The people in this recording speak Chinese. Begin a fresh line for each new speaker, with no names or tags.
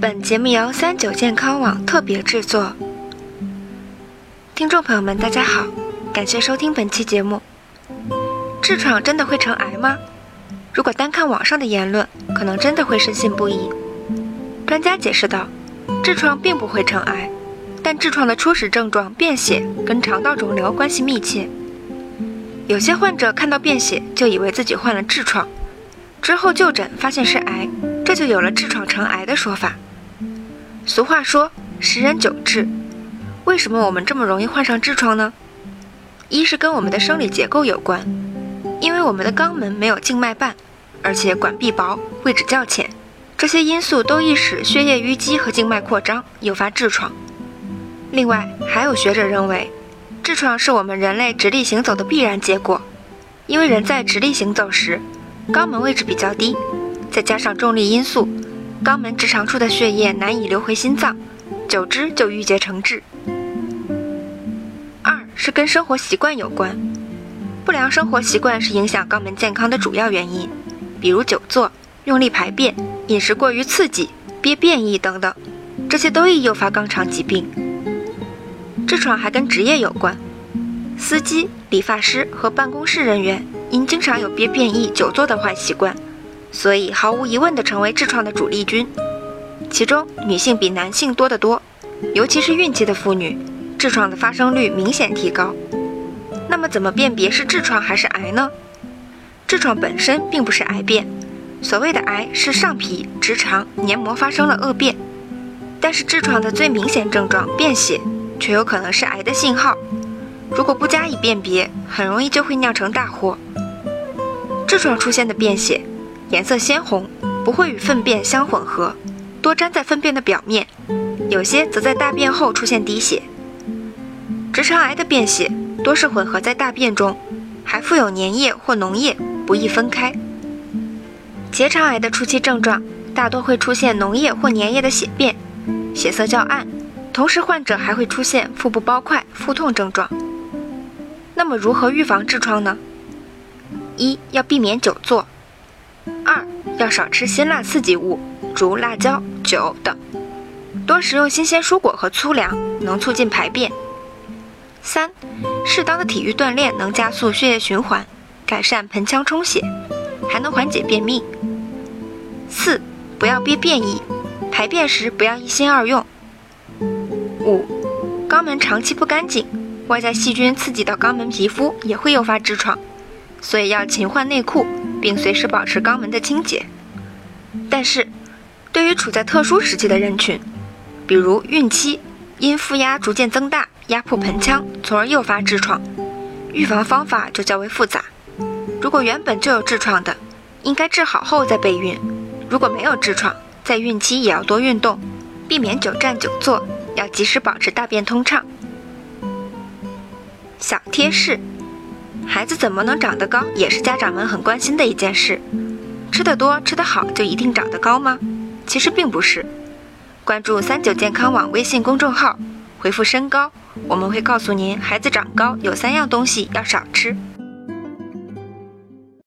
本节目由三九健康网特别制作。听众朋友们，大家好，感谢收听本期节目。痔疮真的会成癌吗？如果单看网上的言论，可能真的会深信不疑。专家解释道，痔疮并不会成癌，但痔疮的初始症状便血跟肠道肿瘤关系密切。有些患者看到便血就以为自己患了痔疮，之后就诊发现是癌，这就有了痔疮成癌的说法。俗话说“十人九痔”，为什么我们这么容易患上痔疮呢？一是跟我们的生理结构有关，因为我们的肛门没有静脉瓣，而且管壁薄，位置较浅，这些因素都易使血液淤积和静脉扩张，诱发痔疮。另外，还有学者认为，痔疮是我们人类直立行走的必然结果，因为人在直立行走时，肛门位置比较低，再加上重力因素。肛门直肠处的血液难以流回心脏，久之就郁结成痔。二是跟生活习惯有关，不良生活习惯是影响肛门健康的主要原因，比如久坐、用力排便、饮食过于刺激、憋便意等等，这些都易诱发肛肠疾病。痔疮还跟职业有关，司机、理发师和办公室人员因经常有憋便意、久坐的坏习惯。所以毫无疑问地成为痔疮的主力军，其中女性比男性多得多，尤其是孕期的妇女，痔疮的发生率明显提高。那么怎么辨别是痔疮还是癌呢？痔疮本身并不是癌变，所谓的癌是上皮、直肠黏膜发生了恶变，但是痔疮的最明显症状便血，却有可能是癌的信号。如果不加以辨别，很容易就会酿成大祸。痔疮出现的便血。颜色鲜红，不会与粪便相混合，多粘在粪便的表面；有些则在大便后出现滴血。直肠癌的便血多是混合在大便中，还附有粘液或脓液，不易分开。结肠癌的初期症状大多会出现脓液或粘液的血便，血色较暗，同时患者还会出现腹部包块、腹痛症状。那么如何预防痔疮呢？一要避免久坐。要少吃辛辣刺激物，如辣椒、酒等，多食用新鲜蔬果和粗粮，能促进排便。三，适当的体育锻炼能加速血液循环，改善盆腔充血，还能缓解便秘。四，不要憋便意，排便时不要一心二用。五，肛门长期不干净，外在细菌刺激到肛门皮肤也会诱发痔疮，所以要勤换内裤。并随时保持肛门的清洁。但是，对于处在特殊时期的人群，比如孕期，因腹压逐渐增大，压迫盆腔，从而诱发痔疮，预防方法就较为复杂。如果原本就有痔疮的，应该治好后再备孕；如果没有痔疮，在孕期也要多运动，避免久站久坐，要及时保持大便通畅。小贴士。孩子怎么能长得高，也是家长们很关心的一件事。吃得多、吃得好，就一定长得高吗？其实并不是。关注三九健康网微信公众号，回复“身高”，我们会告诉您，孩子长高有三样东西要少吃。